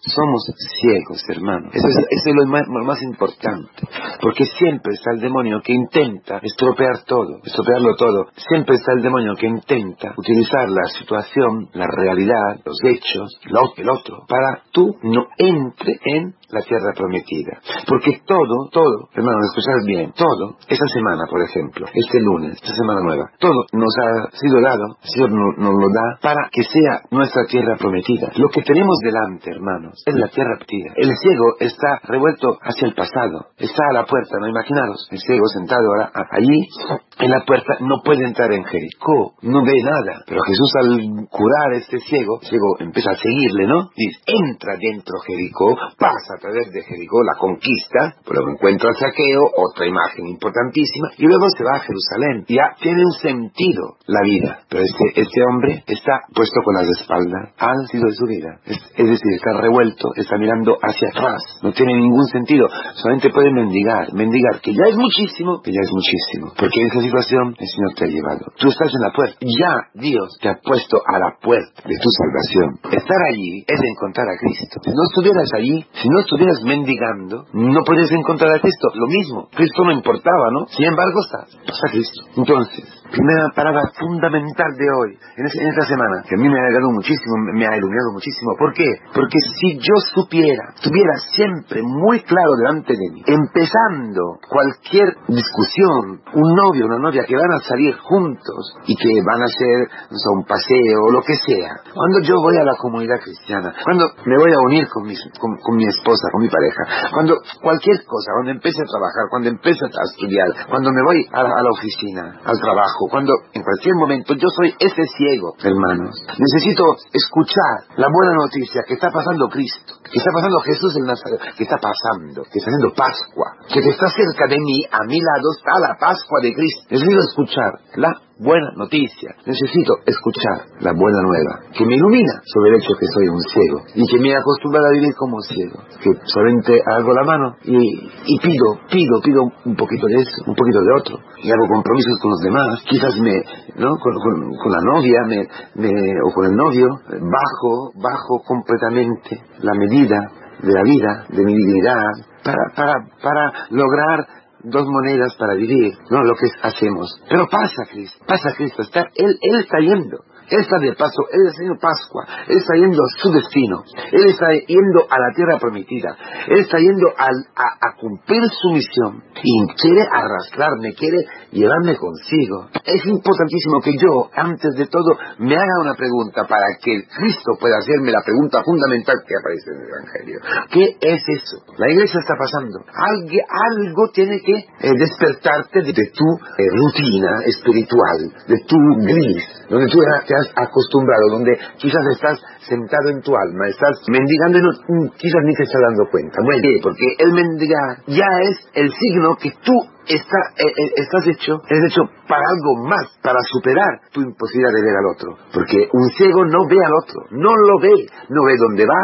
somos ciegos, hermano. Eso es, lo, más, importante. Porque siempre está el demonio que intenta estropear todo, estropearlo todo. Siempre está el demonio que intenta utilizar la situación, la realidad, los hechos, el otro, para tú no entre en la tierra prometida. Porque todo, todo, hermano, escuchad bien, todo, esta semana, por ejemplo, este lunes, esta semana nueva, todo nos ha sido dado, el Señor nos, nos lo da para que sea nuestra tierra prometida. Lo que tenemos delante, hermanos, es la tierra prometida. El ciego está revuelto hacia el pasado, está a la puerta, no imaginaros, el ciego sentado ahora allí, en la puerta, no puede entrar en Jericó, no ve nada. Pero Jesús al curar a este ciego, el ciego empieza a seguirle, ¿no? Dice, entra dentro Jericó, pasa a través de Jericó la conquista, luego encuentra saqueo, otra imagen importantísima, y luego se va a Jerusalén. Ya tiene un sentido la vida, pero este, este hombre está puesto con las espaldas al sentido de su vida. Es, decir, está revuelto, está mirando hacia atrás, no tiene ningún sentido, solamente puede mendigar, mendigar, que ya es muchísimo, que ya es muchísimo, porque en esa situación el Señor te ha llevado. Tú estás en la puerta, ya Dios te ha puesto a la puerta de tu salvación. Estar allí es encontrar a Cristo. Si no estuvieras allí, si no estuvieras mendigando, no puedes encontrar a Cristo. Lo mismo, Cristo no importaba, ¿no? Sin embargo, estás, está Cristo. Entonces, primera palabra fundamental de hoy, en, esta semana, que a mí me ha ayudado muchísimo, me ha iluminado muchísimo. ¿Por qué? Porque si yo supiera, tuviera siempre muy claro delante de mí, empezando cualquier discusión, un novio, una novia que van a salir juntos y que van a hacer un paseo o lo que sea, cuando yo voy a la comunidad cristiana, cuando me voy a unir con mi, con, mi esposa, con mi pareja, cuando cualquier cosa, cuando empiece a trabajar, cuando empiece a estudiar, cuando me voy a la oficina, al trabajo, cuando en cualquier momento yo soy ese ciego, hermanos. Necesito escuchar la buena noticia que está pasando Cristo, que está pasando Jesús el Nazaret, que está pasando, que está haciendo Pascua, que está cerca de mí, a mi lado está la Pascua de Cristo. Necesito escuchar la buena noticia. Necesito escuchar la buena nueva, que me ilumina sobre el hecho que soy un ciego y que me he acostumbrado a vivir como ciego. Que solamente hago la mano y, pido, pido, pido un poquito de eso, un poquito de otro. Y hago compromisos con los demás. Quizás me, ¿no? Con, la novia me, o con el novio, bajo, bajo completamente la medida de la vida, de mi dignidad, para, para, para lograr dos monedas para vivir, no lo que hacemos. Pero pasa Cristo, pasa Cristo, está, él, él está yendo. Él está de paso, Él está haciendo Pascua, Él está yendo a su destino, Él está yendo a la tierra prometida, Él está yendo a, a, cumplir su misión y quiere arrastrarme, quiere llevarme consigo. Es importantísimo que yo, antes de todo, me haga una pregunta para que Cristo pueda hacerme la pregunta fundamental que aparece en el Evangelio. ¿Qué es eso? La iglesia está pasando. Algo, algo tiene que eh, despertarte de, tu eh, rutina espiritual, de tu gris, donde tú te acostumbrado, donde quizás estás sentado en tu alma, estás mendigando y no, mm, quizás ni te estás dando cuenta. Bueno, porque el mendigar ya es el signo que tú eh, eh, estás hecho, es hecho para algo más, para superar tu imposibilidad de ver al otro. Porque un ciego no ve al otro, no lo ve, no ve dónde va,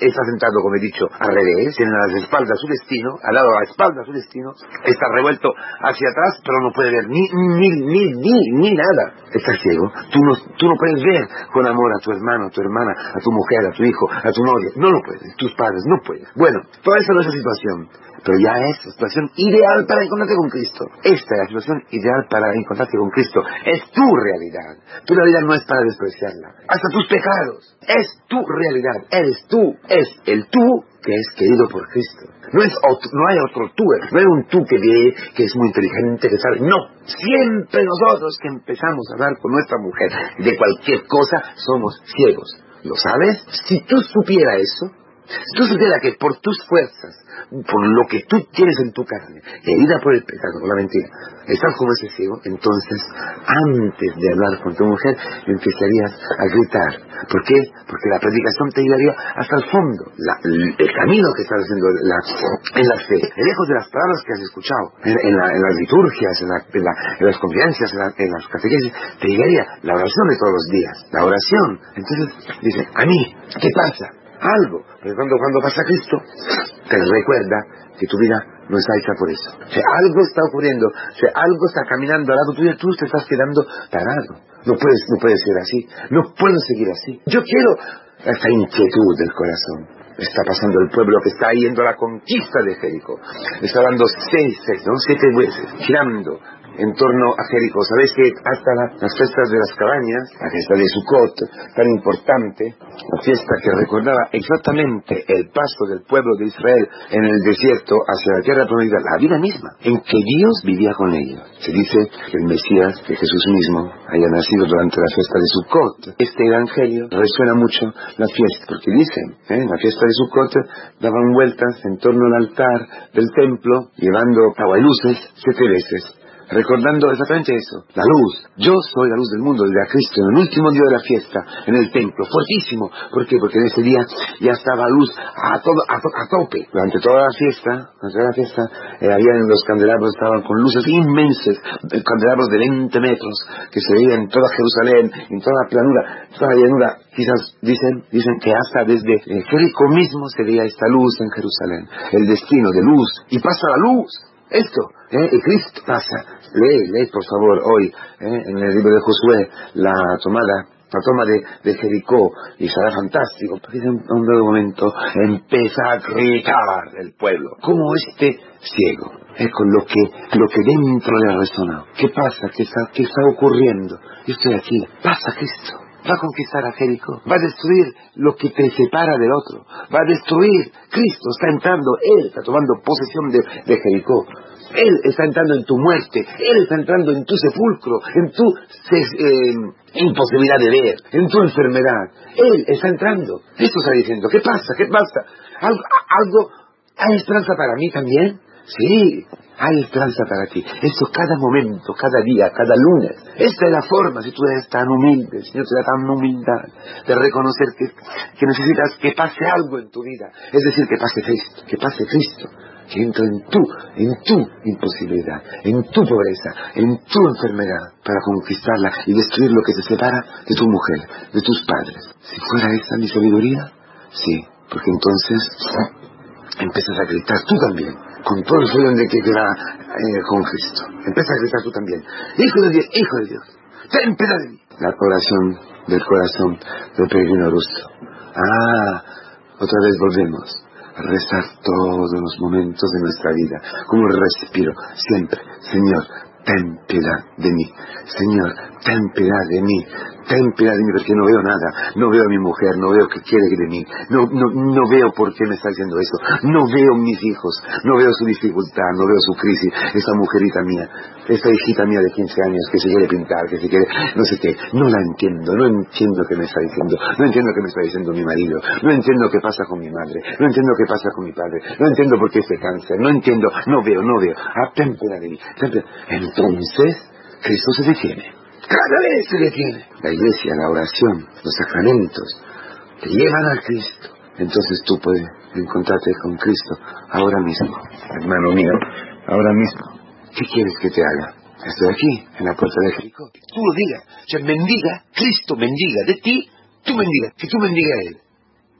está sentado, como he dicho, al revés, tiene a las espaldas su destino, al lado de la espalda su destino, está revuelto hacia atrás, pero no puede ver ni, ni, ni, ni, ni nada. Está ciego. Tú no, tú no puedes ver con amor a tu hermano, a tu hermana, a tu mujer, a tu hijo, a tu novio. No lo puedes. Tus padres no pueden. Bueno, toda esa es la situación pero ya es la situación ideal para encontrarte con Cristo. Esta es la situación ideal para encontrarte con Cristo. Es tu realidad. Tu realidad no es para despreciarla. Hasta tus pecados. Es tu realidad. Eres tú. Es el tú que es querido por Cristo. No, es no hay otro tú. No un tú que ve, que es muy inteligente, que sabe. No. Siempre nosotros que empezamos a hablar con nuestra mujer de cualquier cosa somos ciegos. ¿Lo sabes? Si tú supieras eso, si tú supieras que por tus fuerzas por lo que tú tienes en tu carne, herida por el pecado, por la mentira, estás como ese ciego, entonces antes de hablar con tu mujer empezarías a gritar. ¿Por qué? Porque la predicación te llevaría hasta el fondo, el camino que estás haciendo en la fe, lejos de las palabras que has escuchado, en, las liturgias, en, las confianzas, en, las catequesis, te llegaría la oración de todos los días, la oración. Entonces dice, a mí, ¿qué pasa? Algo. Pero cuando, cuando pasa Cristo, te recuerda que tu vida no está hecha por eso. O algo está ocurriendo, o algo está caminando al lado tuyo, tú te estás quedando parado. No puedes, no puedes ser así, no puedo seguir así. Yo quiero esta inquietud del corazón. está pasando el pueblo que está yendo a la conquista de Jericó. Está dando seis, seis, ¿no? Siete veces, girando en torno a Jericó. Sabéis que hasta las fiestas de las cabañas, la fiesta de Sukkot, tan importante, la fiesta que recordaba exactamente el paso del pueblo de Israel en el desierto hacia la tierra prometida, la vida misma, en que Dios vivía con ellos. Se dice que el Mesías, que Jesús mismo, haya nacido durante la fiesta de Sukkot. Este evangelio resuena mucho la fiesta, porque dicen, ¿eh? en la fiesta de Sukkot daban vueltas en torno al altar del templo, llevando agua y luces siete veces recordando exactamente eso, la luz. Yo soy la luz del mundo, de a Cristo, en el último día de la fiesta, en el templo, fortísimo. ¿Por qué? Porque en ese día ya estaba luz a, todo, a, tope. Durante toda la fiesta, durante la fiesta, eh, habían los candelabros, estaban con luces inmensas, eh, candelabros de 20 metros, que se veían en toda Jerusalén, en toda la planura, toda la llanura. Quizás dicen, dicen que hasta desde eh, Jericó mismo se veía esta luz en Jerusalén, el destino de luz, y pasa la luz. Esto, ¿eh? y Cristo pasa Lee, lee por favor hoy ¿eh? en el libro de Josué la tomada la toma de, Jericó y será fantástico porque en un dado momento empieza a gritar el pueblo como este ciego es con lo que lo que dentro le ha resonado ¿qué pasa? ¿qué está, qué está ocurriendo? yo estoy aquí pasa Cristo va a conquistar a Jericó, va a destruir lo que te separa del otro, va a destruir, Cristo está entrando, Él está tomando posesión de, Jericó, él está entrando en tu muerte, Él está entrando en tu sepulcro, en tu eh, imposibilidad de ver, en tu enfermedad. Él está entrando. Esto está diciendo, ¿qué pasa? ¿Qué pasa? ¿Algo, algo hay esperanza para mí también? Sí, hay esperanza para ti. Esto cada momento, cada día, cada lunes. Esta es la forma, si tú eres tan humilde, Señor te da tan humildad de reconocer que, que necesitas que pase algo en tu vida. Es decir, que pase Cristo, que pase Cristo que entra en tu, en tu imposibilidad, en tu pobreza, en tu enfermedad, para conquistarla y destruir lo que te separa de tu mujer, de tus padres. Si fuera esa mi sabiduría, sí, porque entonces empiezas a gritar tú también, con todo el sueño de que te va eh, con Cristo. Empiezas a gritar tú también, Hijo de Dios, Hijo de Dios, ten piedad de mí. La oración del corazón del peregrino ruso. Ah, otra vez volvemos rezar todos los momentos de nuestra vida, como respiro, siempre, Señor, ten piedad de mí, Señor, ten piedad de mí, ten piedad de mí porque no veo nada, no veo a mi mujer, no veo qué quiere de mí, no, no, no veo por qué me está haciendo eso, no veo mis hijos, no veo su dificultad, no veo su crisis, esa mujerita mía, esta hijita mía de 15 años que se quiere pintar, que se quiere, no sé qué, no la entiendo, no entiendo qué me está diciendo, no entiendo qué me está diciendo mi marido, no entiendo qué pasa con mi madre, no entiendo qué pasa con mi padre, no entiendo por qué este cáncer, no entiendo, no veo, no veo, ah, ten piedad de mí, entonces Cristo se detiene cada vez se detiene. La iglesia, la oración, los sacramentos, te llevan al Cristo. Entonces tú puedes encontrarte con Cristo ahora mismo. Hermano mío, ahora mismo. ¿Qué quieres que te haga? Estoy aquí, en la puerta de Jericó. Tú lo digas. O sea, mendiga, Cristo mendiga de ti, tú mendiga, que tú mendiga a Él.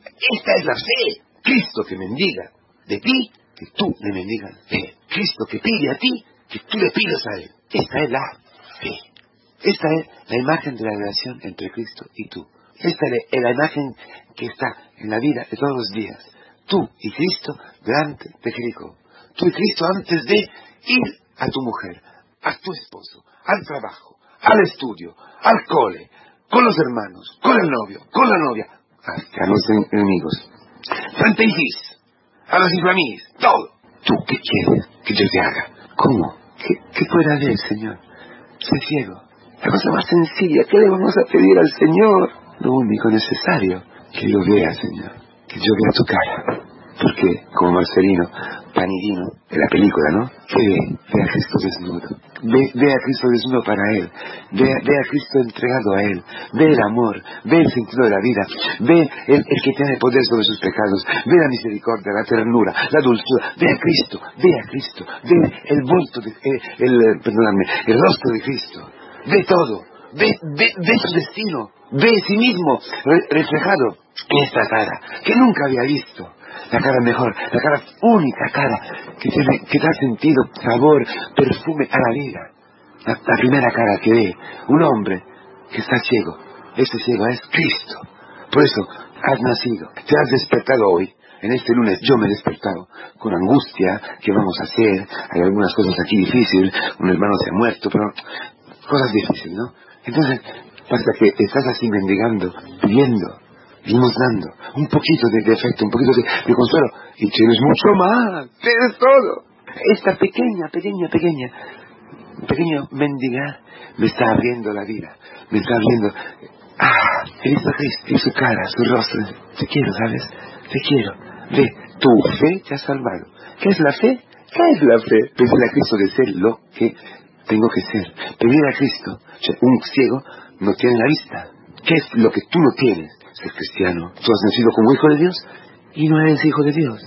Esta es la fe. Cristo que mendiga de ti, que tú le mendigas a Él. Cristo que pide a ti, que tú le pidas a Él. Esta es la fe. Esta es la imagen de la relación entre Cristo y tú. Esta es la imagen que está en la vida de todos los días. Tú y Cristo delante de Jericó. Tú y Cristo antes de ir a tu mujer, a tu esposo, al trabajo, al estudio, al cole, con los hermanos, con el novio, con la novia, a los enemigos, frente a los inflamís, todo. ¿Tú qué quieres que yo te haga? ¿Cómo? ¿Qué, qué pueda haber, Señor? Sé ciego. La cosa más sencilla, ¿qué le vamos a pedir al Señor? Lo único necesario, que lo vea, Señor, que yo vea tu cara. Porque, como Marcelino Panidino, en la película, ¿no? Ve, ve a Cristo desnudo. Ve, ve, a Cristo desnudo para Él. Ve, ve, a Cristo entregado a Él. Ve el amor. Ve el sentido de la vida. Ve el, que tiene poder sobre sus pecados. Ve la misericordia, la ternura, la dulzura. Ve a Cristo. Ve a Cristo. Ve el de, eh, el, perdóname, el rostro de Cristo ve todo, ve, ve, su destino, ve sí mismo reflejado en esta cara que nunca había visto. La cara mejor, la cara única cara que, tiene, que da sentido, sabor, perfume a la vida. La, primera cara que ve un hombre que está ciego. Este ciego es Cristo. Por eso has nacido, te has despertado hoy en este lunes yo me he despertado con angustia, ¿qué vamos a hacer? Hay algunas cosas aquí difíciles, un hermano se ha muerto, pero cosas difíciles, ¿no? Entonces, pasa que estás así mendigando, pidiendo, dando un poquito de, defecto, un poquito de, consuelo, y tienes mucho más, tienes todo. Esta pequeña, pequeña, pequeña, pequeño mendigar me está abriendo la vida, me está abriendo, ah, he visto Cristo y su cara, su rostro, te quiero, ¿sabes? Te quiero. Ve, tu fe te ha salvado. ¿Qué es la fe? ¿Qué es la fe? Pedir a Cristo de ser lo que tengo que ser. Pedir a Cristo. Un ciego no tiene la vista. ¿Qué es lo que tú no tienes? Ser cristiano. Tú has nacido como hijo de Dios y no eres hijo de Dios.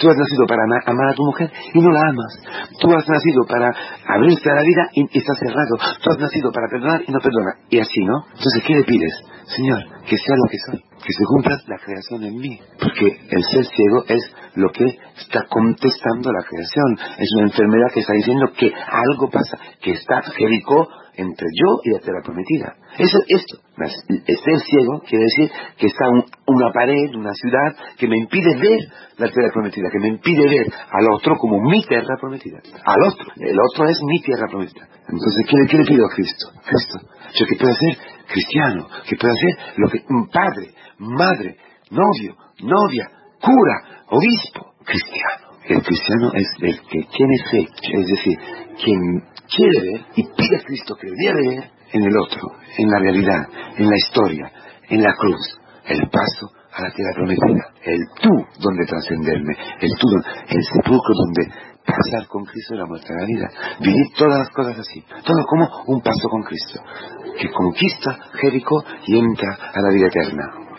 Tú has nacido para amar a tu mujer y no la amas. Tú has nacido para abrirte a la vida y estás cerrado. Tú has nacido para perdonar y no perdona. Y así, ¿no? Entonces, ¿qué le pides? Señor, que sea lo que soy. Que se cumpla la creación en mí. Porque el ser ciego es lo que está contestando la creación. Es una enfermedad que está diciendo que algo pasa, que está Jericó entre yo y la tierra prometida. Eso, esto, ser ciego quiere decir que está una pared, una ciudad que me impide ver la tierra prometida, que me impide ver al otro como mi tierra prometida. Al otro, el otro es mi tierra prometida. Entonces, ¿qué, le pido a Cristo? Cristo, yo que pueda ser cristiano, que pueda ser lo que un padre, madre, novio, novia, cura, obispo, cristiano. El cristiano es el que tiene fe, es decir, quien quiere ver y pide a Cristo que debe ver en el otro, en la realidad, en la historia, en la cruz, el paso a la tierra prometida, el tú donde trascenderme, el tú, el sepulcro donde pasar con Cristo la muerte a la vida, vivir todas las cosas así, todo como un paso con Cristo, que conquista Jericó y entra a la vida eterna.